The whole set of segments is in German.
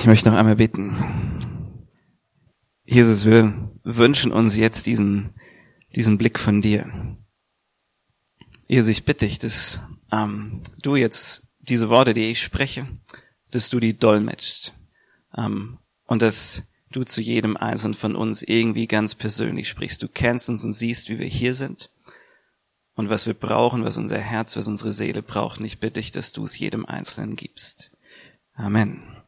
Ich möchte noch einmal bitten. Jesus, wir wünschen uns jetzt diesen, diesen Blick von dir. Jesus, ich bitte dich, dass ähm, du jetzt diese Worte, die ich spreche, dass du die dolmetscht. Ähm, und dass du zu jedem Einzelnen von uns irgendwie ganz persönlich sprichst. Du kennst uns und siehst, wie wir hier sind und was wir brauchen, was unser Herz, was unsere Seele braucht. Und ich bitte dich, dass du es jedem Einzelnen gibst. Amen.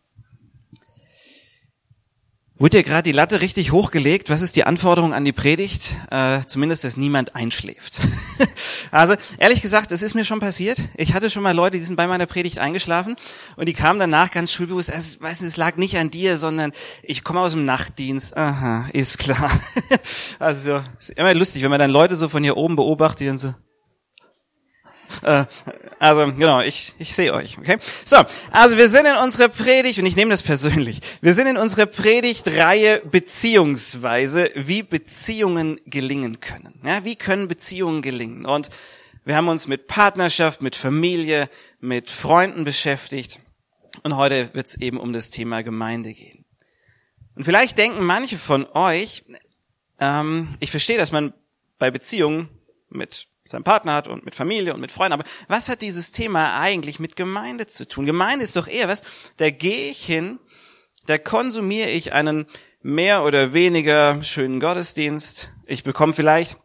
Wurde dir gerade die Latte richtig hochgelegt? Was ist die Anforderung an die Predigt? Äh, zumindest, dass niemand einschläft. also, ehrlich gesagt, es ist mir schon passiert. Ich hatte schon mal Leute, die sind bei meiner Predigt eingeschlafen und die kamen danach ganz schulbewusst, also, weiß nicht, es lag nicht an dir, sondern ich komme aus dem Nachtdienst. Aha, ist klar. also, ist immer lustig, wenn man dann Leute so von hier oben beobachtet, dann so, äh, also genau, ich, ich sehe euch. Okay, so, also wir sind in unserer Predigt und ich nehme das persönlich. Wir sind in unserer Predigtreihe beziehungsweise wie Beziehungen gelingen können. Ja, wie können Beziehungen gelingen? Und wir haben uns mit Partnerschaft, mit Familie, mit Freunden beschäftigt und heute wird es eben um das Thema Gemeinde gehen. Und vielleicht denken manche von euch, ähm, ich verstehe, dass man bei Beziehungen mit seinem Partner hat und mit Familie und mit Freunden. Aber was hat dieses Thema eigentlich mit Gemeinde zu tun? Gemeinde ist doch eher was, da gehe ich hin, da konsumiere ich einen mehr oder weniger schönen Gottesdienst. Ich bekomme vielleicht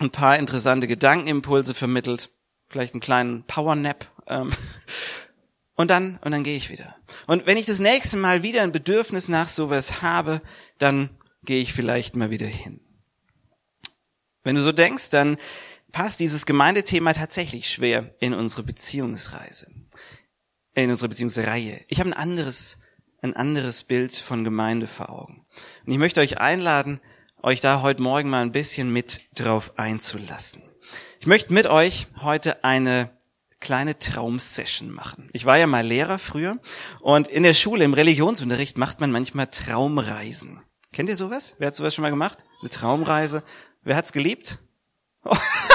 ein paar interessante Gedankenimpulse vermittelt, vielleicht einen kleinen Powernap. Ähm, und dann, und dann gehe ich wieder. Und wenn ich das nächste Mal wieder ein Bedürfnis nach sowas habe, dann gehe ich vielleicht mal wieder hin. Wenn du so denkst, dann passt dieses Gemeindethema tatsächlich schwer in unsere Beziehungsreise, in unsere Beziehungsreihe. Ich habe ein anderes, ein anderes Bild von Gemeinde vor Augen. Und ich möchte euch einladen, euch da heute Morgen mal ein bisschen mit drauf einzulassen. Ich möchte mit euch heute eine kleine Traumsession machen. Ich war ja mal Lehrer früher und in der Schule im Religionsunterricht macht man manchmal Traumreisen. Kennt ihr sowas? Wer hat sowas schon mal gemacht? Eine Traumreise? Wer hat's geliebt?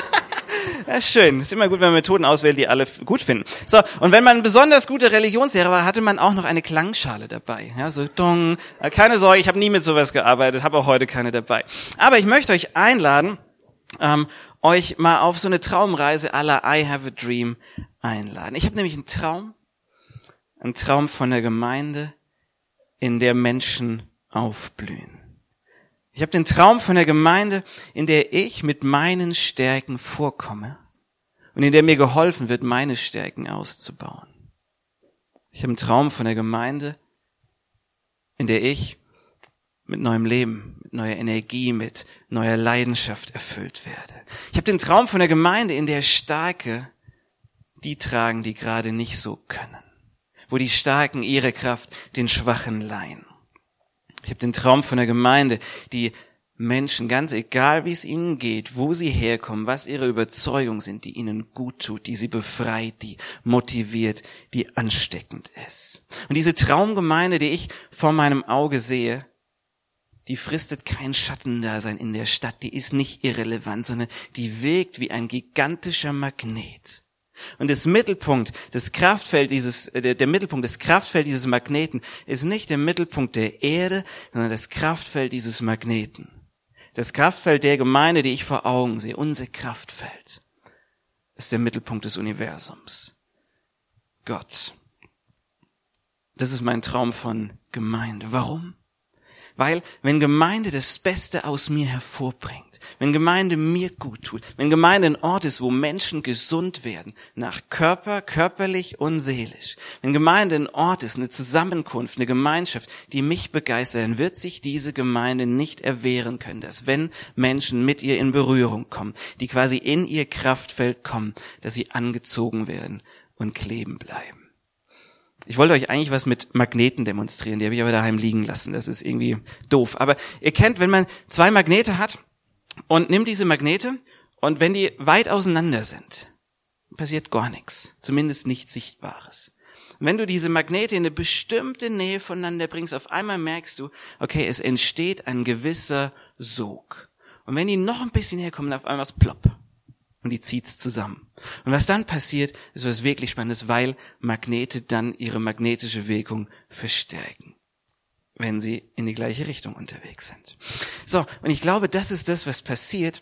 Das ist schön. ist immer gut, wenn man Methoden auswählt, die alle gut finden. So, und wenn man ein besonders guter Religionslehrer war, hatte man auch noch eine Klangschale dabei. Ja, so dong. Äh, keine Sorge, ich habe nie mit sowas gearbeitet, habe auch heute keine dabei. Aber ich möchte euch einladen, ähm, euch mal auf so eine Traumreise aller I Have a Dream einladen. Ich habe nämlich einen Traum, einen Traum von der Gemeinde, in der Menschen aufblühen. Ich habe den Traum von der Gemeinde, in der ich mit meinen Stärken vorkomme und in der mir geholfen wird, meine Stärken auszubauen. Ich habe einen Traum von der Gemeinde, in der ich mit neuem Leben, mit neuer Energie, mit neuer Leidenschaft erfüllt werde. Ich habe den Traum von der Gemeinde, in der Starke die tragen, die gerade nicht so können, wo die Starken ihre Kraft den Schwachen leihen. Ich habe den Traum von einer Gemeinde, die Menschen, ganz egal wie es ihnen geht, wo sie herkommen, was ihre Überzeugungen sind, die ihnen gut tut, die sie befreit, die motiviert, die ansteckend ist. Und diese Traumgemeinde, die ich vor meinem Auge sehe, die fristet kein Schattendasein in der Stadt, die ist nicht irrelevant, sondern die wirkt wie ein gigantischer Magnet. Und das Mittelpunkt, das Kraftfeld dieses, äh, der, der Mittelpunkt, das Kraftfeld dieses Magneten ist nicht der Mittelpunkt der Erde, sondern das Kraftfeld dieses Magneten. Das Kraftfeld der Gemeinde, die ich vor Augen sehe, unser Kraftfeld, ist der Mittelpunkt des Universums. Gott. Das ist mein Traum von Gemeinde. Warum? Weil wenn Gemeinde das Beste aus mir hervorbringt, wenn Gemeinde mir gut tut, wenn Gemeinde ein Ort ist, wo Menschen gesund werden, nach Körper, körperlich und seelisch, wenn Gemeinde ein Ort ist, eine Zusammenkunft, eine Gemeinschaft, die mich begeistert, dann wird sich diese Gemeinde nicht erwehren können, dass wenn Menschen mit ihr in Berührung kommen, die quasi in ihr Kraftfeld kommen, dass sie angezogen werden und kleben bleiben. Ich wollte euch eigentlich was mit Magneten demonstrieren, die habe ich aber daheim liegen lassen. Das ist irgendwie doof. Aber ihr kennt, wenn man zwei Magnete hat und nimmt diese Magnete und wenn die weit auseinander sind, passiert gar nichts. Zumindest nichts Sichtbares. wenn du diese Magnete in eine bestimmte Nähe voneinander bringst, auf einmal merkst du, okay, es entsteht ein gewisser Sog. Und wenn die noch ein bisschen herkommen, auf einmal was plopp und die zieht's zusammen. Und was dann passiert, ist was wirklich Spannendes, weil Magnete dann ihre magnetische Wirkung verstärken. wenn sie in die gleiche Richtung unterwegs sind. So, und ich glaube, das ist das, was passiert,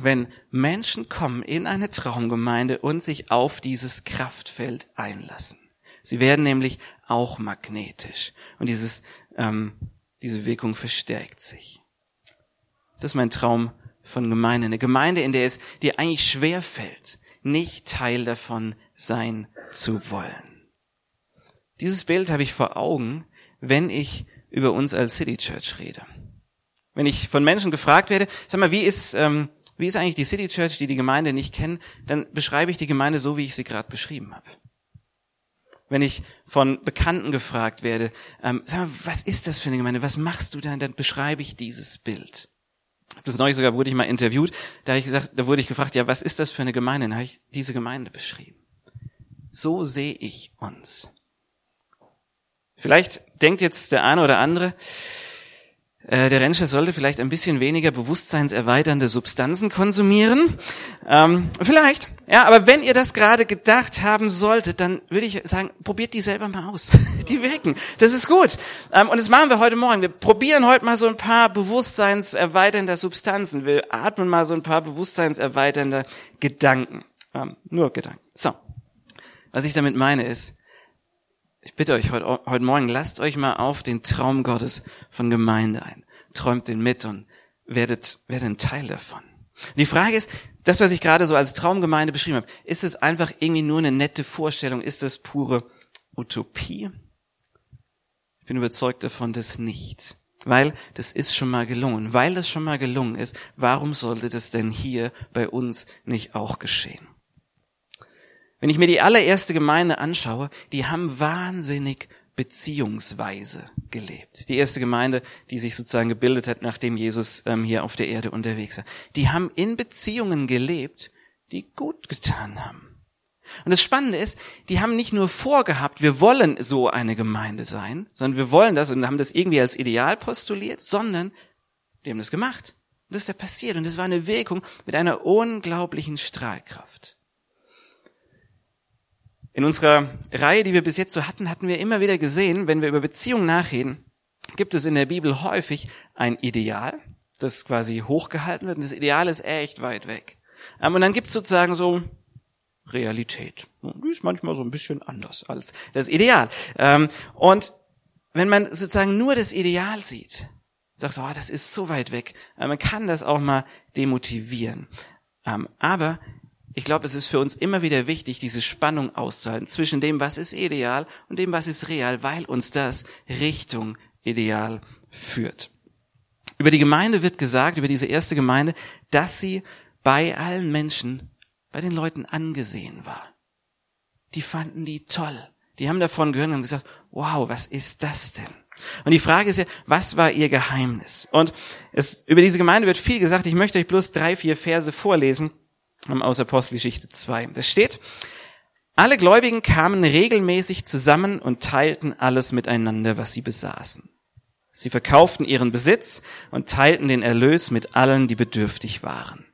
wenn Menschen kommen in eine Traumgemeinde und sich auf dieses Kraftfeld einlassen. Sie werden nämlich auch magnetisch und dieses, ähm, diese Wirkung verstärkt sich. Das ist mein Traum von Gemeinde. Eine Gemeinde, in der es dir eigentlich schwer fällt, nicht Teil davon sein zu wollen. Dieses Bild habe ich vor Augen, wenn ich über uns als City Church rede. Wenn ich von Menschen gefragt werde, sag mal, wie ist, ähm, wie ist eigentlich die City Church, die die Gemeinde nicht kennen, dann beschreibe ich die Gemeinde so, wie ich sie gerade beschrieben habe. Wenn ich von Bekannten gefragt werde, ähm, sag mal, was ist das für eine Gemeinde? Was machst du da? Dann beschreibe ich dieses Bild. Das neulich sogar wurde ich mal interviewt, da habe ich gesagt, da wurde ich gefragt, ja, was ist das für eine Gemeinde? Dann habe ich diese Gemeinde beschrieben. So sehe ich uns. Vielleicht denkt jetzt der eine oder andere, äh, der Rentner sollte vielleicht ein bisschen weniger bewusstseinserweiternde Substanzen konsumieren. Ähm, vielleicht, ja, aber wenn ihr das gerade gedacht haben solltet, dann würde ich sagen, probiert die selber mal aus. die wirken. Das ist gut. Ähm, und das machen wir heute Morgen. Wir probieren heute mal so ein paar bewusstseinserweiternde Substanzen. Wir atmen mal so ein paar bewusstseinserweiternde Gedanken. Ähm, nur Gedanken. So. Was ich damit meine ist, ich bitte euch heute, heute Morgen, lasst euch mal auf den Traum Gottes von Gemeinde ein. Träumt den mit und werdet, werdet ein Teil davon. die Frage ist, das, was ich gerade so als Traumgemeinde beschrieben habe, ist es einfach irgendwie nur eine nette Vorstellung? Ist es pure Utopie? Ich bin überzeugt davon, dass nicht. Weil das ist schon mal gelungen. Weil das schon mal gelungen ist, warum sollte das denn hier bei uns nicht auch geschehen? Wenn ich mir die allererste Gemeinde anschaue, die haben wahnsinnig beziehungsweise gelebt. Die erste Gemeinde, die sich sozusagen gebildet hat, nachdem Jesus ähm, hier auf der Erde unterwegs war. Die haben in Beziehungen gelebt, die gut getan haben. Und das Spannende ist, die haben nicht nur vorgehabt, wir wollen so eine Gemeinde sein, sondern wir wollen das und haben das irgendwie als Ideal postuliert, sondern die haben das gemacht. Und das ist ja passiert und das war eine Wirkung mit einer unglaublichen Strahlkraft. In unserer Reihe, die wir bis jetzt so hatten, hatten wir immer wieder gesehen, wenn wir über Beziehungen nachreden, gibt es in der Bibel häufig ein Ideal, das quasi hochgehalten wird und das Ideal ist echt weit weg. Ähm, und dann gibt es sozusagen so Realität. Die ist manchmal so ein bisschen anders als das Ideal. Ähm, und wenn man sozusagen nur das Ideal sieht, sagt, oh, das ist so weit weg, äh, man kann das auch mal demotivieren. Ähm, aber ich glaube, es ist für uns immer wieder wichtig, diese Spannung auszuhalten zwischen dem, was ist ideal und dem, was ist real, weil uns das Richtung ideal führt. Über die Gemeinde wird gesagt, über diese erste Gemeinde, dass sie bei allen Menschen, bei den Leuten angesehen war. Die fanden die toll. Die haben davon gehört und haben gesagt, wow, was ist das denn? Und die Frage ist ja, was war ihr Geheimnis? Und es, über diese Gemeinde wird viel gesagt. Ich möchte euch bloß drei, vier Verse vorlesen aus Apostelgeschichte 2. Da steht, alle Gläubigen kamen regelmäßig zusammen und teilten alles miteinander, was sie besaßen. Sie verkauften ihren Besitz und teilten den Erlös mit allen, die bedürftig waren.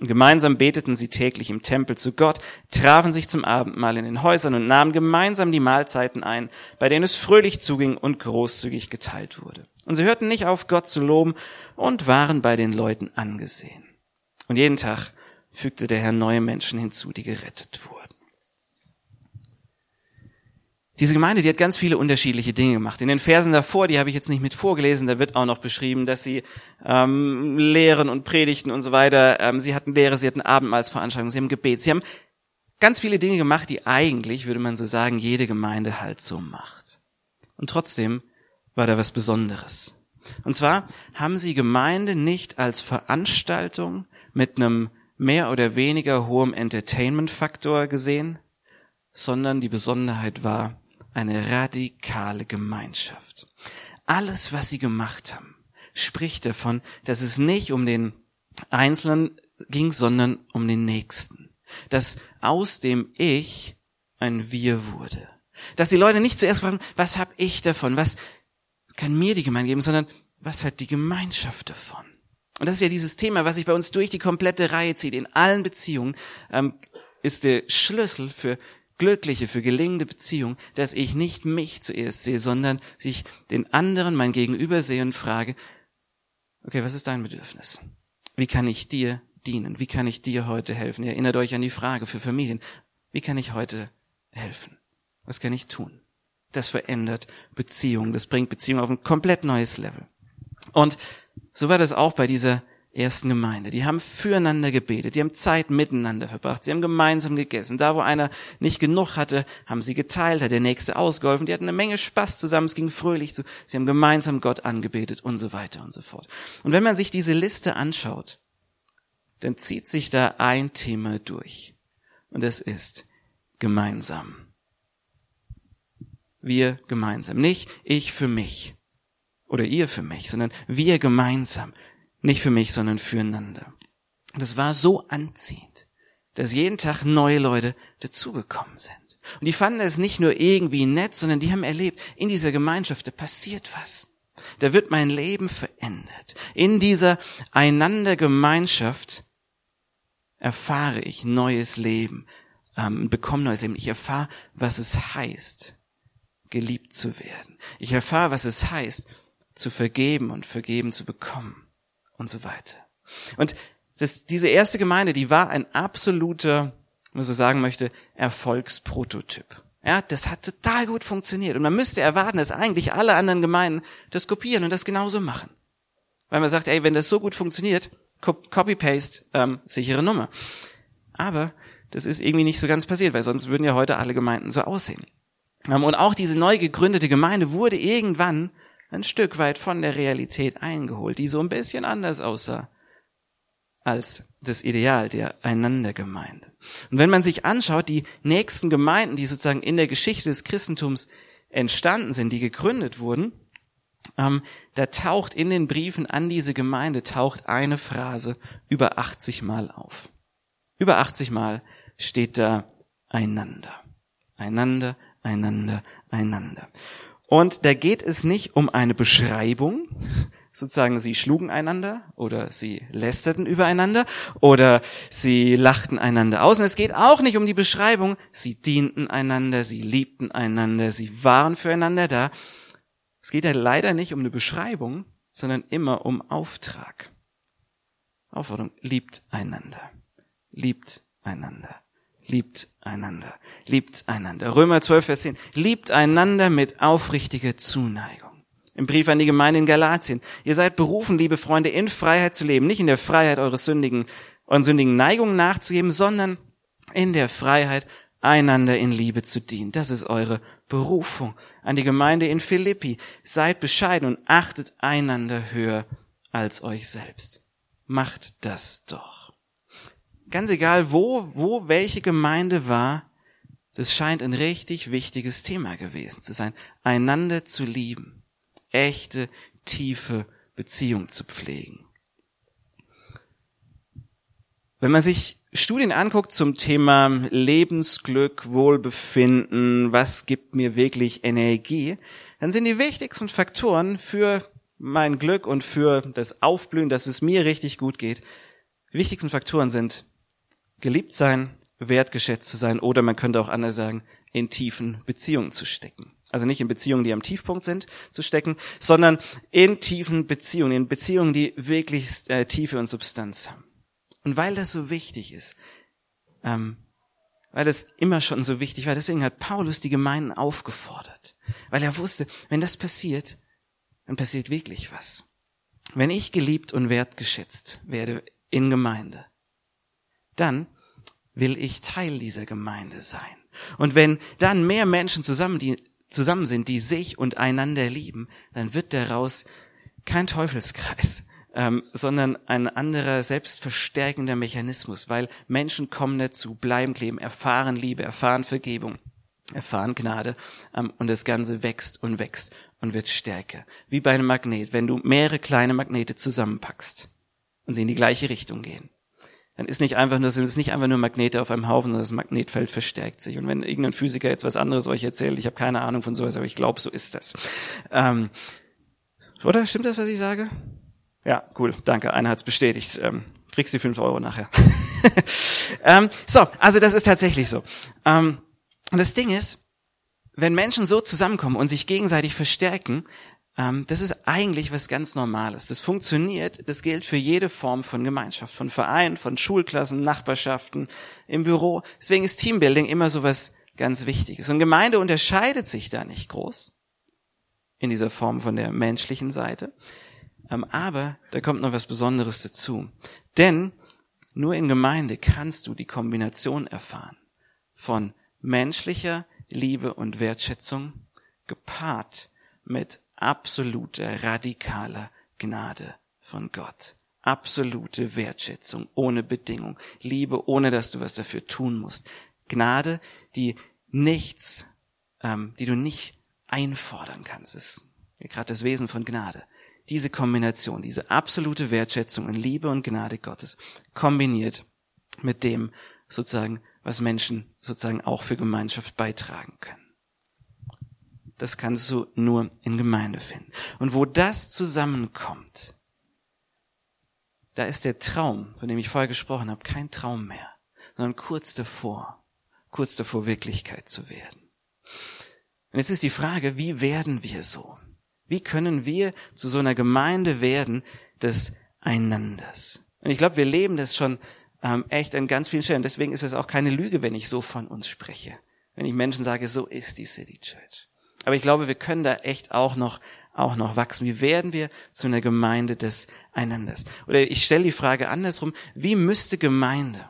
Und gemeinsam beteten sie täglich im Tempel zu Gott, trafen sich zum Abendmahl in den Häusern und nahmen gemeinsam die Mahlzeiten ein, bei denen es fröhlich zuging und großzügig geteilt wurde. Und sie hörten nicht auf, Gott zu loben und waren bei den Leuten angesehen. Und jeden Tag fügte der Herr neue Menschen hinzu, die gerettet wurden. Diese Gemeinde, die hat ganz viele unterschiedliche Dinge gemacht. In den Versen davor, die habe ich jetzt nicht mit vorgelesen, da wird auch noch beschrieben, dass sie ähm, lehren und predigten und so weiter. Ähm, sie hatten Lehre, sie hatten Abendmahlsveranstaltungen, sie haben Gebet. Sie haben ganz viele Dinge gemacht, die eigentlich, würde man so sagen, jede Gemeinde halt so macht. Und trotzdem war da was Besonderes. Und zwar haben sie Gemeinde nicht als Veranstaltung mit einem mehr oder weniger hohem Entertainment-Faktor gesehen, sondern die Besonderheit war eine radikale Gemeinschaft. Alles, was sie gemacht haben, spricht davon, dass es nicht um den Einzelnen ging, sondern um den Nächsten. Dass aus dem Ich ein Wir wurde. Dass die Leute nicht zuerst fragen, was habe ich davon, was kann mir die Gemeinde geben, sondern was hat die Gemeinschaft davon? Und das ist ja dieses Thema, was sich bei uns durch die komplette Reihe zieht. In allen Beziehungen ähm, ist der Schlüssel für Glückliche für gelingende Beziehung, dass ich nicht mich zuerst sehe, sondern sich den anderen, mein Gegenüber sehe und frage, okay, was ist dein Bedürfnis? Wie kann ich dir dienen? Wie kann ich dir heute helfen? Ihr erinnert euch an die Frage für Familien. Wie kann ich heute helfen? Was kann ich tun? Das verändert Beziehungen. Das bringt Beziehungen auf ein komplett neues Level. Und so war das auch bei dieser ersten Gemeinde. Die haben füreinander gebetet, die haben Zeit miteinander verbracht, sie haben gemeinsam gegessen. Da, wo einer nicht genug hatte, haben sie geteilt, hat der Nächste ausgeholfen, die hatten eine Menge Spaß zusammen, es ging fröhlich zu, sie haben gemeinsam Gott angebetet und so weiter und so fort. Und wenn man sich diese Liste anschaut, dann zieht sich da ein Thema durch. Und es ist gemeinsam. Wir gemeinsam. Nicht ich für mich oder ihr für mich, sondern wir gemeinsam. Nicht für mich, sondern füreinander. Das war so anziehend, dass jeden Tag neue Leute dazugekommen sind. Und die fanden es nicht nur irgendwie nett, sondern die haben erlebt, in dieser Gemeinschaft, da passiert was. Da wird mein Leben verändert. In dieser Einandergemeinschaft erfahre ich neues Leben, ähm, bekomme neues Leben. Ich erfahre, was es heißt, geliebt zu werden. Ich erfahre, was es heißt, zu vergeben und vergeben zu bekommen und so weiter. Und das, diese erste Gemeinde, die war ein absoluter, wenn man so sagen möchte, Erfolgsprototyp. Ja, das hat total gut funktioniert. Und man müsste erwarten, dass eigentlich alle anderen Gemeinden das kopieren und das genauso machen. Weil man sagt, ey, wenn das so gut funktioniert, Copy-Paste, ähm, sichere Nummer. Aber das ist irgendwie nicht so ganz passiert, weil sonst würden ja heute alle Gemeinden so aussehen. Ähm, und auch diese neu gegründete Gemeinde wurde irgendwann ein Stück weit von der Realität eingeholt, die so ein bisschen anders aussah als das Ideal der Einandergemeinde. Und wenn man sich anschaut, die nächsten Gemeinden, die sozusagen in der Geschichte des Christentums entstanden sind, die gegründet wurden, ähm, da taucht in den Briefen an diese Gemeinde taucht eine Phrase über 80 Mal auf. Über 80 Mal steht da einander. Einander, einander, einander. Und da geht es nicht um eine Beschreibung, sozusagen sie schlugen einander oder sie lästerten übereinander oder sie lachten einander aus. Und es geht auch nicht um die Beschreibung, sie dienten einander, sie liebten einander, sie waren füreinander da. Es geht ja leider nicht um eine Beschreibung, sondern immer um Auftrag. Aufforderung, liebt einander, liebt einander liebt einander, liebt einander. Römer 12, Vers 10. Liebt einander mit aufrichtiger Zuneigung. Im Brief an die Gemeinde in Galatien. Ihr seid berufen, liebe Freunde, in Freiheit zu leben. Nicht in der Freiheit eures sündigen, euren sündigen Neigungen nachzugeben, sondern in der Freiheit, einander in Liebe zu dienen. Das ist eure Berufung. An die Gemeinde in Philippi. Seid bescheiden und achtet einander höher als euch selbst. Macht das doch. Ganz egal, wo, wo welche Gemeinde war, das scheint ein richtig wichtiges Thema gewesen zu sein. Einander zu lieben. Echte, tiefe Beziehung zu pflegen. Wenn man sich Studien anguckt zum Thema Lebensglück, Wohlbefinden, was gibt mir wirklich Energie, dann sind die wichtigsten Faktoren für mein Glück und für das Aufblühen, dass es mir richtig gut geht, die wichtigsten Faktoren sind geliebt sein, wertgeschätzt zu sein oder man könnte auch anders sagen, in tiefen Beziehungen zu stecken. Also nicht in Beziehungen, die am Tiefpunkt sind, zu stecken, sondern in tiefen Beziehungen, in Beziehungen, die wirklich äh, Tiefe und Substanz haben. Und weil das so wichtig ist, ähm, weil das immer schon so wichtig war, deswegen hat Paulus die Gemeinden aufgefordert, weil er wusste, wenn das passiert, dann passiert wirklich was. Wenn ich geliebt und wertgeschätzt werde in Gemeinde, dann will ich Teil dieser Gemeinde sein. Und wenn dann mehr Menschen zusammen, die, zusammen sind, die sich und einander lieben, dann wird daraus kein Teufelskreis, ähm, sondern ein anderer selbstverstärkender Mechanismus, weil Menschen kommen dazu, bleiben kleben, erfahren Liebe, erfahren Vergebung, erfahren Gnade ähm, und das Ganze wächst und wächst und wird stärker. Wie bei einem Magnet, wenn du mehrere kleine Magnete zusammenpackst und sie in die gleiche Richtung gehen dann ist nicht einfach nur, sind es nicht einfach nur Magnete auf einem Haufen, sondern das Magnetfeld verstärkt sich. Und wenn irgendein Physiker jetzt was anderes euch erzählt, ich habe keine Ahnung von sowas, aber ich glaube, so ist das. Ähm, oder? Stimmt das, was ich sage? Ja, cool, danke. Einer hat's bestätigt. Ähm, kriegst die fünf Euro nachher. ähm, so, also das ist tatsächlich so. Ähm, Und das Ding ist, wenn Menschen so zusammenkommen und sich gegenseitig verstärken, das ist eigentlich was ganz Normales. Das funktioniert, das gilt für jede Form von Gemeinschaft, von Vereinen, von Schulklassen, Nachbarschaften, im Büro. Deswegen ist Teambuilding immer so was ganz Wichtiges. Und Gemeinde unterscheidet sich da nicht groß in dieser Form von der menschlichen Seite. Ähm, aber da kommt noch was Besonderes dazu. Denn nur in Gemeinde kannst du die Kombination erfahren von menschlicher Liebe und Wertschätzung gepaart mit absoluter, radikaler Gnade von Gott. Absolute Wertschätzung ohne Bedingung. Liebe, ohne dass du was dafür tun musst. Gnade, die nichts, ähm, die du nicht einfordern kannst. Das ist ja gerade das Wesen von Gnade. Diese Kombination, diese absolute Wertschätzung in Liebe und Gnade Gottes, kombiniert mit dem sozusagen, was Menschen sozusagen auch für Gemeinschaft beitragen können das kannst du nur in Gemeinde finden. Und wo das zusammenkommt, da ist der Traum, von dem ich vorher gesprochen habe, kein Traum mehr, sondern kurz davor, kurz davor Wirklichkeit zu werden. Und jetzt ist die Frage, wie werden wir so? Wie können wir zu so einer Gemeinde werden des Einanders? Und ich glaube, wir leben das schon ähm, echt an ganz vielen Stellen. Deswegen ist es auch keine Lüge, wenn ich so von uns spreche. Wenn ich Menschen sage, so ist die City Church. Aber ich glaube, wir können da echt auch noch, auch noch wachsen. Wie werden wir zu einer Gemeinde des Einanders? Oder ich stelle die Frage andersrum, wie müsste Gemeinde,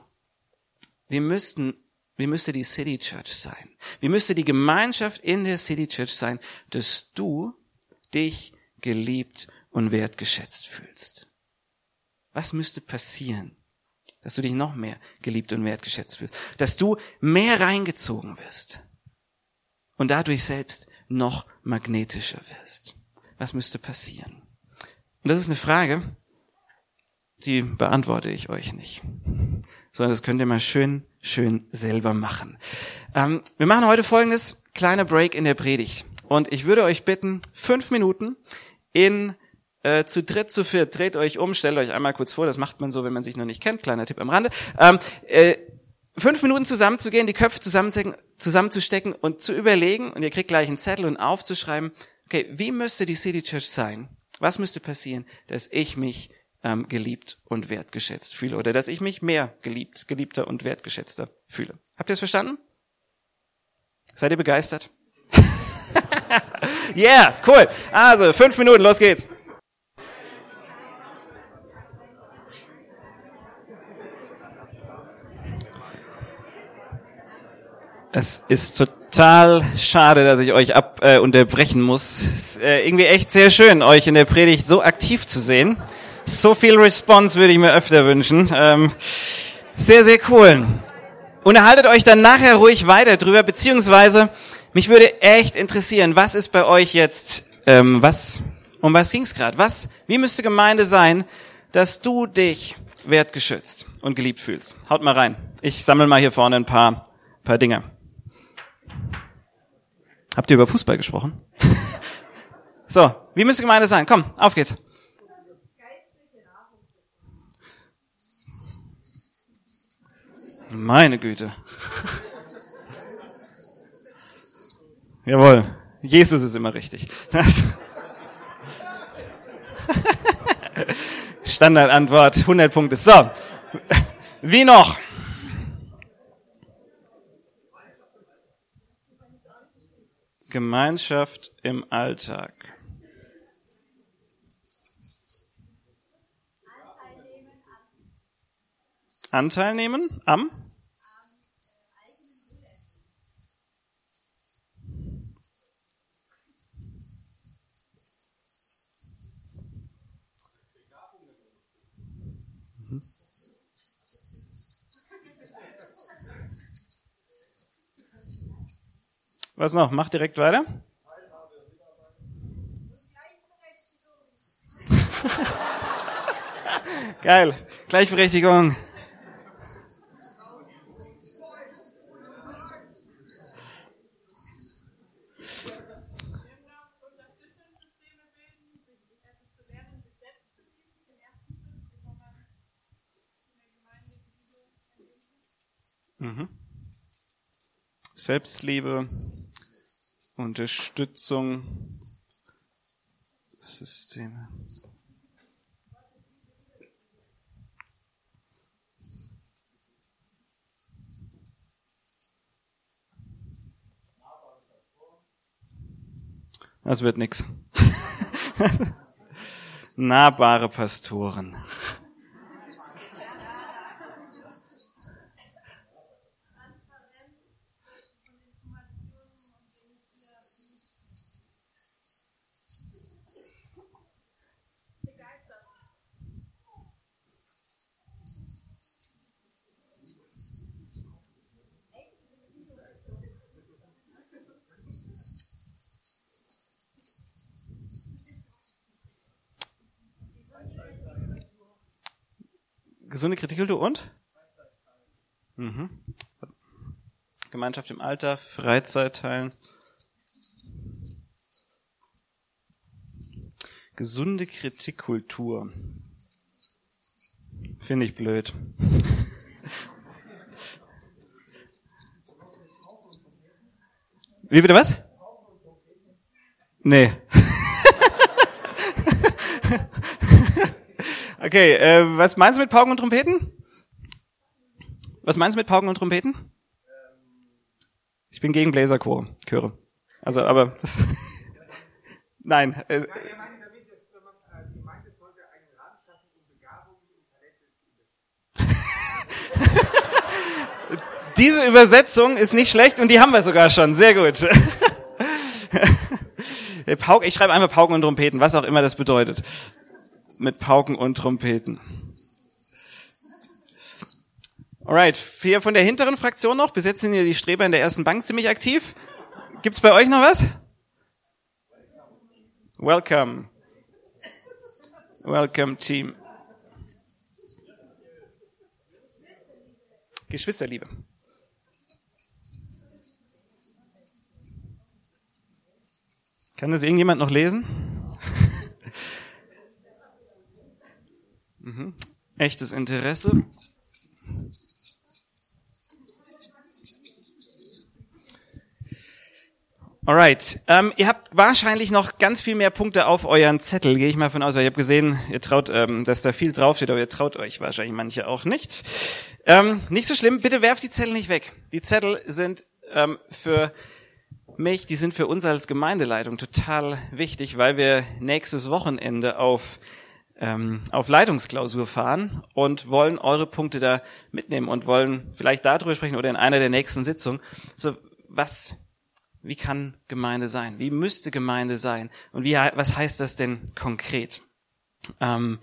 wie müssten, wie müsste die City Church sein? Wie müsste die Gemeinschaft in der City Church sein, dass du dich geliebt und wertgeschätzt fühlst? Was müsste passieren, dass du dich noch mehr geliebt und wertgeschätzt fühlst? Dass du mehr reingezogen wirst und dadurch selbst noch magnetischer wirst. Was müsste passieren? Und das ist eine Frage, die beantworte ich euch nicht, sondern das könnt ihr mal schön, schön selber machen. Ähm, wir machen heute folgendes, kleiner Break in der Predigt. Und ich würde euch bitten, fünf Minuten in äh, zu dritt, zu viert, dreht euch um, stellt euch einmal kurz vor, das macht man so, wenn man sich noch nicht kennt, kleiner Tipp am Rande. Ähm, äh, fünf Minuten zusammenzugehen, die Köpfe zusammenzustecken, und zu überlegen, und ihr kriegt gleich einen Zettel und aufzuschreiben, okay, wie müsste die City Church sein? Was müsste passieren, dass ich mich ähm, geliebt und wertgeschätzt fühle oder dass ich mich mehr geliebt, geliebter und wertgeschätzter fühle? Habt ihr es verstanden? Seid ihr begeistert? yeah, cool. Also, fünf Minuten, los geht's. Es ist total schade, dass ich euch ab äh, unterbrechen muss. Es ist äh, irgendwie echt sehr schön, euch in der Predigt so aktiv zu sehen. So viel Response würde ich mir öfter wünschen. Ähm, sehr, sehr cool. Unterhaltet euch dann nachher ruhig weiter drüber, beziehungsweise mich würde echt interessieren, was ist bei euch jetzt, ähm, was, um was ging's gerade? Was, wie müsste Gemeinde sein, dass du dich wertgeschützt und geliebt fühlst? Haut mal rein. Ich sammle mal hier vorne ein paar, paar Dinge. Habt ihr über Fußball gesprochen? so, wie müsste Gemeinde sein? Komm, auf geht's. Meine Güte. Jawohl. Jesus ist immer richtig. Standardantwort, 100 Punkte. So. Wie noch? Gemeinschaft im Alltag. Anteil nehmen am Was noch? Mach direkt weiter. Geil. Gleichberechtigung. Selbstliebe, Unterstützung, Systeme. Das wird nix. Nahbare Pastoren. Gesunde Kritikkultur und? Mhm. Gemeinschaft im Alter, Freizeit teilen. Gesunde Kritikkultur. Finde ich blöd. Wie bitte was? Nee. Okay, äh, was meinst du mit Pauken und Trompeten? Was meinst du mit Pauken und Trompeten? Ich bin gegen Bläserchor, Chöre. Also, aber das, nein. Äh, Diese Übersetzung ist nicht schlecht und die haben wir sogar schon. Sehr gut. ich schreibe einfach Pauken und Trompeten, was auch immer das bedeutet mit Pauken und Trompeten. Alright, vier von der hinteren Fraktion noch. Bis jetzt sind hier die Streber in der ersten Bank ziemlich aktiv. Gibt's bei euch noch was? Welcome. Welcome, Team. Geschwisterliebe. Kann das irgendjemand noch lesen? Mhm. Echtes Interesse. Alright, ähm, ihr habt wahrscheinlich noch ganz viel mehr Punkte auf euren Zettel, gehe ich mal von aus, weil ich habe gesehen, ihr traut, ähm, dass da viel draufsteht, aber ihr traut euch wahrscheinlich manche auch nicht. Ähm, nicht so schlimm, bitte werft die Zettel nicht weg. Die Zettel sind ähm, für mich, die sind für uns als Gemeindeleitung total wichtig, weil wir nächstes Wochenende auf ähm, auf Leitungsklausur fahren und wollen eure Punkte da mitnehmen und wollen vielleicht darüber sprechen oder in einer der nächsten Sitzungen. So, was, wie kann Gemeinde sein? Wie müsste Gemeinde sein? Und wie, was heißt das denn konkret? Ähm,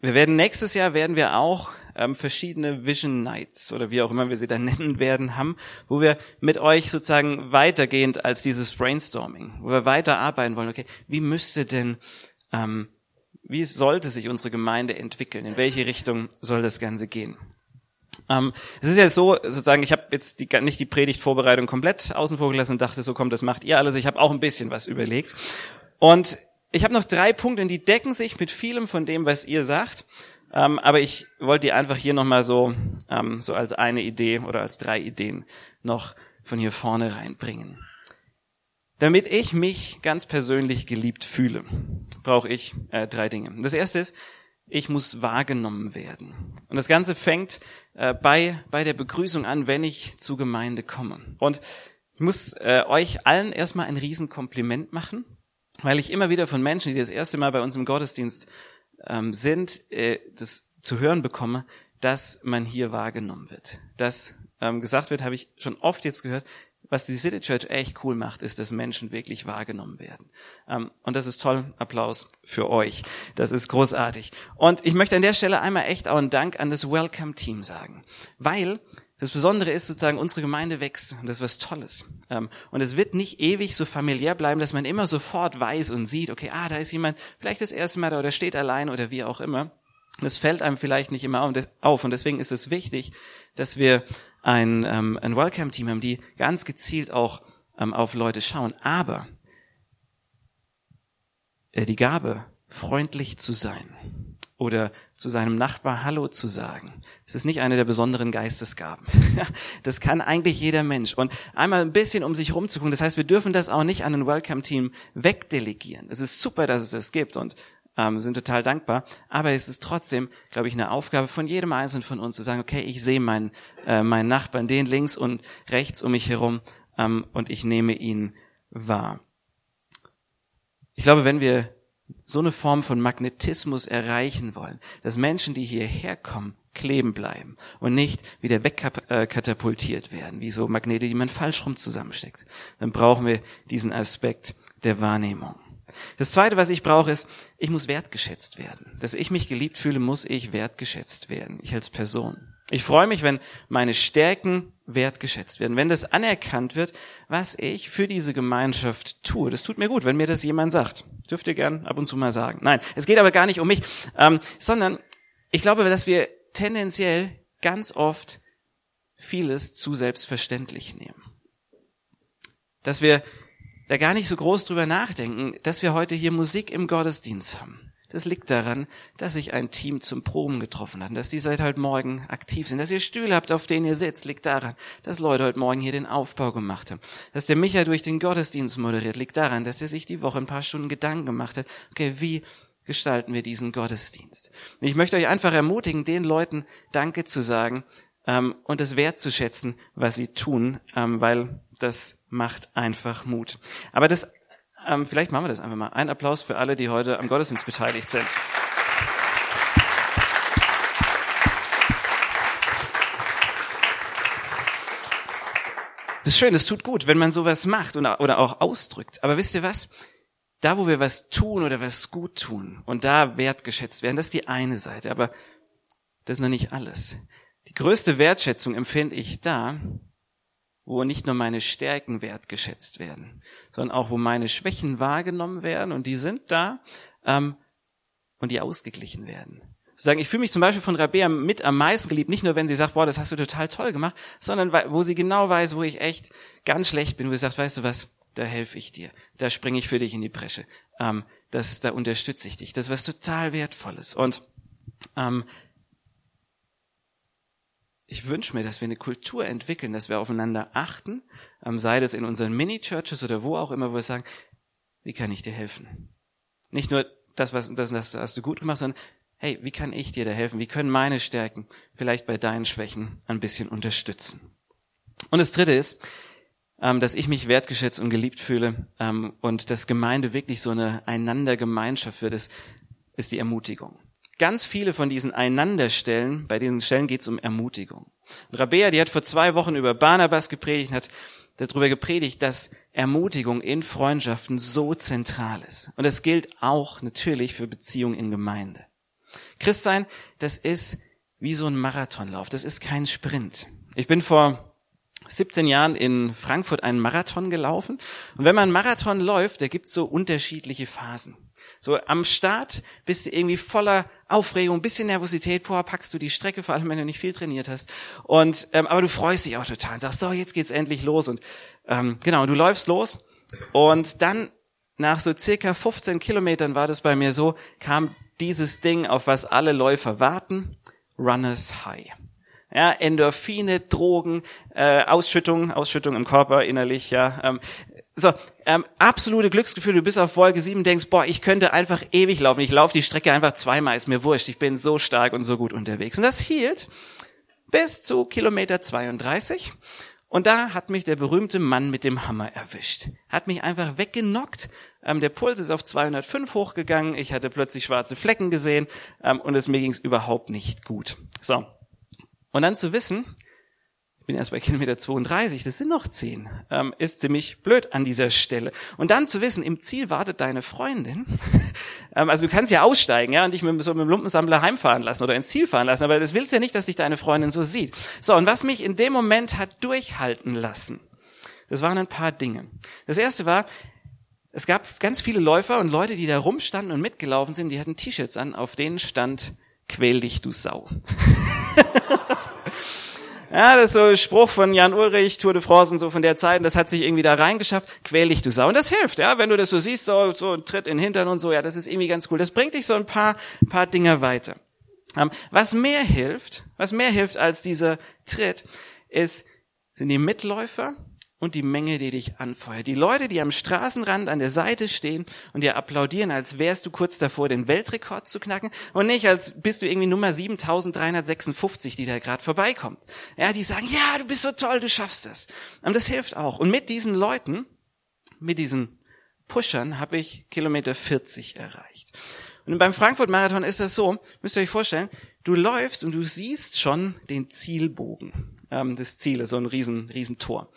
wir werden nächstes Jahr werden wir auch ähm, verschiedene Vision Nights oder wie auch immer wir sie dann nennen werden haben, wo wir mit euch sozusagen weitergehend als dieses Brainstorming, wo wir weiter arbeiten wollen. Okay, wie müsste denn ähm, wie sollte sich unsere Gemeinde entwickeln? In welche Richtung soll das Ganze gehen? Ähm, es ist ja so, sozusagen, ich habe jetzt die, nicht die Predigtvorbereitung komplett außen vor gelassen und dachte, so kommt, das macht ihr alles. Ich habe auch ein bisschen was überlegt. Und ich habe noch drei Punkte, die decken sich mit vielem von dem, was ihr sagt. Ähm, aber ich wollte die einfach hier nochmal so, ähm, so als eine Idee oder als drei Ideen noch von hier vorne reinbringen. Damit ich mich ganz persönlich geliebt fühle, brauche ich äh, drei Dinge. Das erste ist, ich muss wahrgenommen werden. Und das Ganze fängt äh, bei, bei der Begrüßung an, wenn ich zur Gemeinde komme. Und ich muss äh, euch allen erstmal ein Riesenkompliment machen, weil ich immer wieder von Menschen, die das erste Mal bei uns im Gottesdienst ähm, sind, äh, das zu hören bekomme, dass man hier wahrgenommen wird. Dass ähm, gesagt wird, habe ich schon oft jetzt gehört, was die City Church echt cool macht, ist, dass Menschen wirklich wahrgenommen werden. Ähm, und das ist toll. Applaus für euch. Das ist großartig. Und ich möchte an der Stelle einmal echt auch einen Dank an das Welcome Team sagen. Weil das Besondere ist sozusagen, unsere Gemeinde wächst und das ist was Tolles. Ähm, und es wird nicht ewig so familiär bleiben, dass man immer sofort weiß und sieht, okay, ah, da ist jemand, vielleicht das erste Mal da oder steht allein oder wie auch immer. Das fällt einem vielleicht nicht immer auf und deswegen ist es wichtig, dass wir ein, ähm, ein Welcome-Team haben, die ganz gezielt auch ähm, auf Leute schauen. Aber äh, die Gabe, freundlich zu sein, oder zu seinem Nachbar Hallo zu sagen. Es ist nicht eine der besonderen Geistesgaben. Das kann eigentlich jeder Mensch. Und einmal ein bisschen um sich rumzugucken. Das heißt, wir dürfen das auch nicht an ein Welcome-Team wegdelegieren. Es ist super, dass es das gibt und ähm, sind total dankbar. Aber es ist trotzdem, glaube ich, eine Aufgabe von jedem Einzelnen von uns zu sagen, okay, ich sehe meinen, äh, meinen Nachbarn, den links und rechts um mich herum ähm, und ich nehme ihn wahr. Ich glaube, wenn wir so eine Form von Magnetismus erreichen wollen, dass Menschen, die hierher kommen, kleben bleiben und nicht wieder wegkatapultiert werden, wie so Magnete, die man falsch rum zusammensteckt, dann brauchen wir diesen Aspekt der Wahrnehmung. Das zweite, was ich brauche, ist, ich muss wertgeschätzt werden. Dass ich mich geliebt fühle, muss ich wertgeschätzt werden. Ich als Person. Ich freue mich, wenn meine Stärken wertgeschätzt werden, wenn das anerkannt wird, was ich für diese Gemeinschaft tue. Das tut mir gut, wenn mir das jemand sagt. Dürft ihr gern ab und zu mal sagen. Nein, es geht aber gar nicht um mich, ähm, sondern ich glaube, dass wir tendenziell ganz oft vieles zu selbstverständlich nehmen. Dass wir da gar nicht so groß drüber nachdenken, dass wir heute hier Musik im Gottesdienst haben. Das liegt daran, dass sich ein Team zum Proben getroffen hat, dass die seit heute Morgen aktiv sind, dass ihr Stühle habt, auf denen ihr sitzt, liegt daran, dass Leute heute Morgen hier den Aufbau gemacht haben, dass der Micha durch den Gottesdienst moderiert, liegt daran, dass er sich die Woche ein paar Stunden Gedanken gemacht hat, okay, wie gestalten wir diesen Gottesdienst? ich möchte euch einfach ermutigen, den Leuten Danke zu sagen ähm, und es wertzuschätzen, was sie tun, ähm, weil das macht einfach Mut. Aber das ähm, vielleicht machen wir das einfach mal. Ein Applaus für alle, die heute am Gottesdienst beteiligt sind. Das ist schön, es tut gut, wenn man sowas macht oder auch ausdrückt. Aber wisst ihr was? Da, wo wir was tun oder was gut tun und da wertgeschätzt werden, das ist die eine Seite. Aber das ist noch nicht alles. Die größte Wertschätzung empfinde ich da, wo nicht nur meine Stärken wertgeschätzt werden, sondern auch wo meine Schwächen wahrgenommen werden und die sind da ähm, und die ausgeglichen werden. Sagen, ich fühle mich zum Beispiel von Rabea mit am meisten geliebt, nicht nur wenn sie sagt, boah, das hast du total toll gemacht, sondern wo sie genau weiß, wo ich echt ganz schlecht bin, wo sie sagt, weißt du was, da helfe ich dir, da springe ich für dich in die Bresche, ähm, das, da unterstütze ich dich, das ist was total Wertvolles. Und ähm, ich wünsche mir, dass wir eine Kultur entwickeln, dass wir aufeinander achten, ähm, sei das in unseren Mini-Churches oder wo auch immer, wo wir sagen, wie kann ich dir helfen? Nicht nur das, was das, das hast du gut gemacht, sondern hey, wie kann ich dir da helfen? Wie können meine Stärken vielleicht bei deinen Schwächen ein bisschen unterstützen? Und das Dritte ist, ähm, dass ich mich wertgeschätzt und geliebt fühle ähm, und dass Gemeinde wirklich so eine Einandergemeinschaft wird, ist, ist die Ermutigung. Ganz viele von diesen Einanderstellen, bei diesen Stellen geht es um Ermutigung. Und Rabea, die hat vor zwei Wochen über Barnabas gepredigt, hat darüber gepredigt, dass Ermutigung in Freundschaften so zentral ist. Und das gilt auch natürlich für Beziehungen in Gemeinde. Christsein, das ist wie so ein Marathonlauf, das ist kein Sprint. Ich bin vor 17 Jahren in Frankfurt einen Marathon gelaufen. Und wenn man einen Marathon läuft, da gibt's so unterschiedliche Phasen. So am Start bist du irgendwie voller Aufregung, bisschen Nervosität, boah, packst du die Strecke, vor allem wenn du nicht viel trainiert hast. Und ähm, aber du freust dich auch total und sagst, so jetzt geht's endlich los und ähm, genau, du läufst los und dann nach so circa 15 Kilometern war das bei mir so, kam dieses Ding, auf was alle Läufer warten, Runners High. Ja, Endorphine, Drogen, äh, Ausschüttung, Ausschüttung im Körper innerlich, ja, ähm, so, ähm, absolute Glücksgefühl, du bist auf Wolke 7, denkst, boah, ich könnte einfach ewig laufen. Ich laufe die Strecke einfach zweimal, ist mir wurscht. Ich bin so stark und so gut unterwegs. Und das hielt bis zu Kilometer 32. Und da hat mich der berühmte Mann mit dem Hammer erwischt. Hat mich einfach weggenockt. Ähm, der Puls ist auf 205 hochgegangen. Ich hatte plötzlich schwarze Flecken gesehen. Ähm, und es mir ging es überhaupt nicht gut. So. Und dann zu wissen, bin erst bei Kilometer 32, das sind noch zehn, ähm, ist ziemlich blöd an dieser Stelle. Und dann zu wissen, im Ziel wartet deine Freundin, ähm, also du kannst ja aussteigen, ja, und dich mit so einem Lumpensammler heimfahren lassen oder ins Ziel fahren lassen, aber das willst ja nicht, dass dich deine Freundin so sieht. So, und was mich in dem Moment hat durchhalten lassen, das waren ein paar Dinge. Das erste war, es gab ganz viele Läufer und Leute, die da rumstanden und mitgelaufen sind, die hatten T-Shirts an, auf denen stand, quäl dich, du Sau. Ja, das ist so ein Spruch von Jan Ulrich, Tour de France und so von der Zeit. Und das hat sich irgendwie da reingeschafft. Quäl dich, du Sau. Und das hilft, ja. Wenn du das so siehst, so, so ein Tritt in den Hintern und so, ja, das ist irgendwie ganz cool. Das bringt dich so ein paar, paar Dinge weiter. Ähm, was mehr hilft, was mehr hilft als dieser Tritt, ist, sind die Mitläufer und die Menge, die dich anfeuert. Die Leute, die am Straßenrand an der Seite stehen und dir applaudieren, als wärst du kurz davor, den Weltrekord zu knacken und nicht, als bist du irgendwie Nummer 7356, die da gerade vorbeikommt. Ja, die sagen, ja, du bist so toll, du schaffst das. Und das hilft auch. Und mit diesen Leuten, mit diesen Pushern, habe ich Kilometer 40 erreicht. Und beim Frankfurt-Marathon ist das so, müsst ihr euch vorstellen, du läufst und du siehst schon den Zielbogen ähm, des Zieles, so ein riesen, riesen Tor.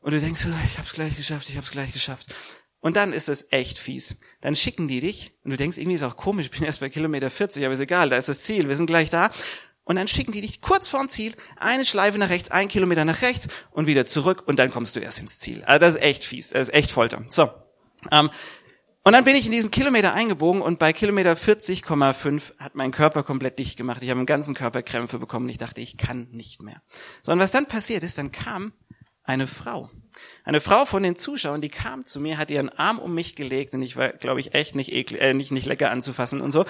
Und du denkst, ich hab's gleich geschafft, ich hab's gleich geschafft. Und dann ist es echt fies. Dann schicken die dich und du denkst, irgendwie ist auch komisch, ich bin erst bei Kilometer 40, aber ist egal, da ist das Ziel, wir sind gleich da. Und dann schicken die dich kurz vorm Ziel, eine Schleife nach rechts, ein Kilometer nach rechts und wieder zurück und dann kommst du erst ins Ziel. Also das ist echt fies, das ist echt Folter. So. Ähm, und dann bin ich in diesen Kilometer eingebogen und bei Kilometer 40,5 hat mein Körper komplett dicht gemacht. Ich habe im ganzen Körper Krämpfe bekommen. Ich dachte, ich kann nicht mehr. Sondern was dann passiert ist, dann kam eine Frau. Eine Frau von den Zuschauern, die kam zu mir, hat ihren Arm um mich gelegt und ich war, glaube ich, echt nicht, ekl äh, nicht, nicht lecker anzufassen und so.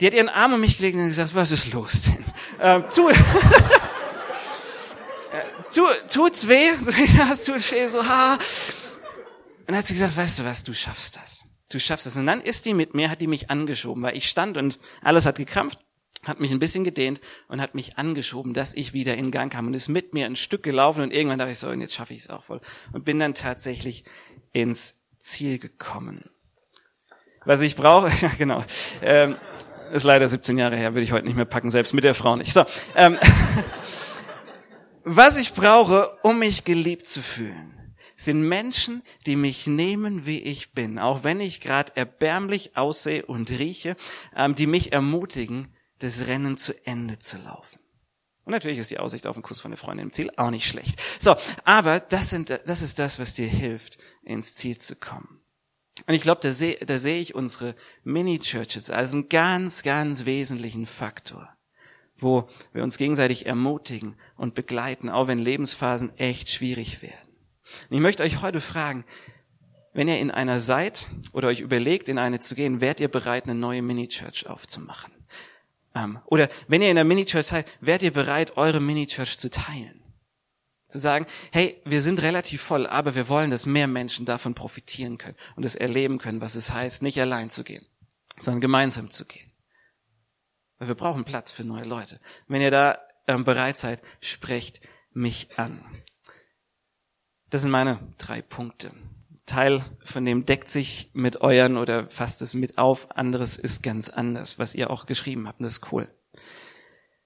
Die hat ihren Arm um mich gelegt und gesagt, was ist los denn? Ähm, tu, äh, tu, tut's weh? ja, es tut weh, so, ha. Und dann hat sie gesagt, weißt du was, du schaffst das. Du schaffst das. Und dann ist die mit mir, hat die mich angeschoben, weil ich stand und alles hat gekrampft hat mich ein bisschen gedehnt und hat mich angeschoben, dass ich wieder in Gang kam und ist mit mir ein Stück gelaufen und irgendwann dachte ich so, und jetzt schaffe ich es auch voll und bin dann tatsächlich ins Ziel gekommen. Was ich brauche, ja genau, ähm, ist leider 17 Jahre her, würde ich heute nicht mehr packen, selbst mit der Frau nicht. So, ähm, was ich brauche, um mich geliebt zu fühlen, sind Menschen, die mich nehmen, wie ich bin, auch wenn ich gerade erbärmlich aussehe und rieche, ähm, die mich ermutigen, das Rennen zu Ende zu laufen. Und natürlich ist die Aussicht auf einen Kuss von der Freundin im Ziel auch nicht schlecht. So, aber das, sind, das ist das, was dir hilft, ins Ziel zu kommen. Und ich glaube, da sehe da seh ich unsere Mini-Churches als einen ganz, ganz wesentlichen Faktor, wo wir uns gegenseitig ermutigen und begleiten, auch wenn Lebensphasen echt schwierig werden. Und ich möchte euch heute fragen, wenn ihr in einer seid oder euch überlegt, in eine zu gehen, wärt ihr bereit, eine neue Mini-Church aufzumachen? Ähm, oder wenn ihr in der Mini-Church seid, wärt ihr bereit, eure Mini-Church zu teilen? Zu sagen, hey, wir sind relativ voll, aber wir wollen, dass mehr Menschen davon profitieren können und es erleben können, was es heißt, nicht allein zu gehen, sondern gemeinsam zu gehen. Weil wir brauchen Platz für neue Leute. Wenn ihr da ähm, bereit seid, sprecht mich an. Das sind meine drei Punkte. Teil von dem deckt sich mit euren oder fasst es mit auf, anderes ist ganz anders, was ihr auch geschrieben habt, das ist cool.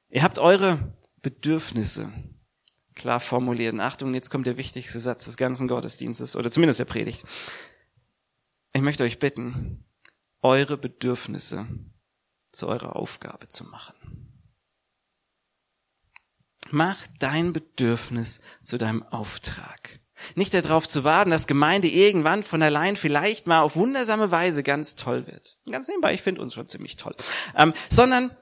Ihr habt eure Bedürfnisse klar formuliert. Und Achtung, jetzt kommt der wichtigste Satz des ganzen Gottesdienstes oder zumindest der Predigt. Ich möchte euch bitten, eure Bedürfnisse zu eurer Aufgabe zu machen. Mach dein Bedürfnis zu deinem Auftrag. Nicht darauf zu warten, dass Gemeinde irgendwann von allein vielleicht mal auf wundersame Weise ganz toll wird. Ganz nebenbei, ich finde uns schon ziemlich toll. Ähm, sondern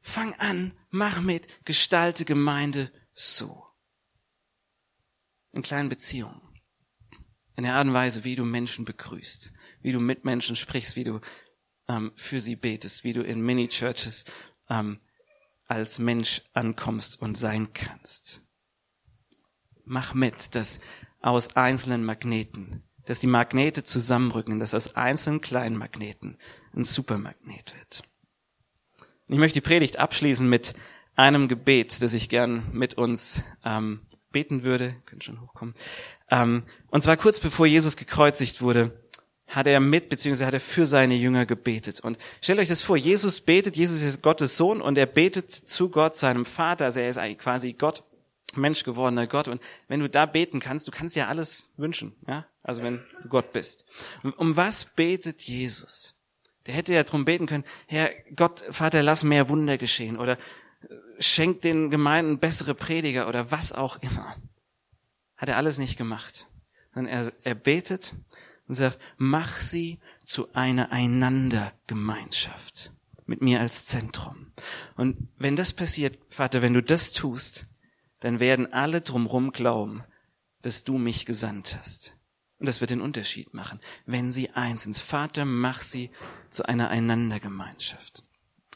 fang an, mach mit, gestalte Gemeinde so. In kleinen Beziehungen. In der Art und Weise, wie du Menschen begrüßt, wie du mit Menschen sprichst, wie du ähm, für sie betest, wie du in Mini-Churches ähm, als Mensch ankommst und sein kannst. Mach mit, dass aus einzelnen Magneten, dass die Magnete zusammenrücken, dass aus einzelnen kleinen Magneten ein Supermagnet wird. Ich möchte die Predigt abschließen mit einem Gebet, das ich gern mit uns ähm, beten würde. Könnt schon hochkommen. Ähm, und zwar kurz bevor Jesus gekreuzigt wurde, hat er mit, beziehungsweise hat er für seine Jünger gebetet. Und stellt euch das vor, Jesus betet, Jesus ist Gottes Sohn und er betet zu Gott, seinem Vater, also er ist eigentlich quasi Gott Mensch gewordener Gott. Und wenn du da beten kannst, du kannst ja alles wünschen, ja? Also wenn du Gott bist. Um, was betet Jesus? Der hätte ja drum beten können, Herr Gott, Vater, lass mehr Wunder geschehen oder äh, schenk den Gemeinden bessere Prediger oder was auch immer. Hat er alles nicht gemacht. Sondern er, er betet und sagt, mach sie zu einer Einandergemeinschaft mit mir als Zentrum. Und wenn das passiert, Vater, wenn du das tust, dann werden alle drumrum glauben, dass du mich gesandt hast. Und das wird den Unterschied machen. Wenn sie eins sind, Vater, mach sie zu einer Einandergemeinschaft.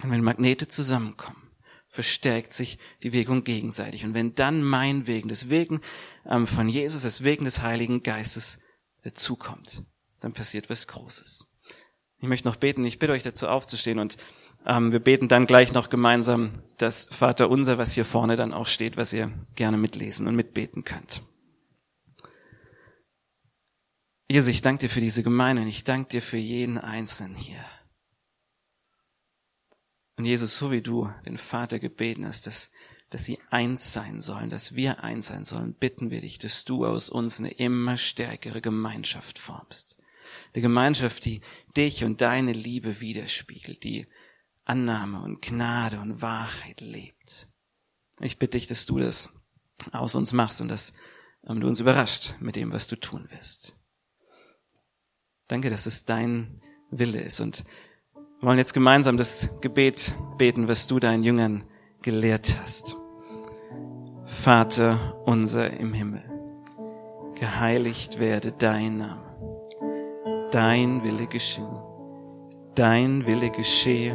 Und wenn Magnete zusammenkommen, verstärkt sich die Wirkung gegenseitig. Und wenn dann mein Wegen, das Wegen ähm, von Jesus, das Wegen des Heiligen Geistes dazukommt, dann passiert was Großes. Ich möchte noch beten. Ich bitte euch dazu aufzustehen und ähm, wir beten dann gleich noch gemeinsam das Vater Unser, was hier vorne dann auch steht, was ihr gerne mitlesen und mitbeten könnt. Jesus, ich danke dir für diese Gemeinde und ich danke dir für jeden Einzelnen hier. Und Jesus, so wie du den Vater gebeten hast, dass, dass sie eins sein sollen, dass wir eins sein sollen, bitten wir dich, dass du aus uns eine immer stärkere Gemeinschaft formst. Die Gemeinschaft, die dich und deine Liebe widerspiegelt, die Annahme und Gnade und Wahrheit lebt. Ich bitte dich, dass du das aus uns machst und dass ähm, du uns überrascht mit dem, was du tun wirst. Danke, dass es dein Wille ist. Und wir wollen jetzt gemeinsam das Gebet beten, was du deinen Jüngern gelehrt hast. Vater unser im Himmel, geheiligt werde dein Name, dein Wille geschehe, dein Wille geschehe,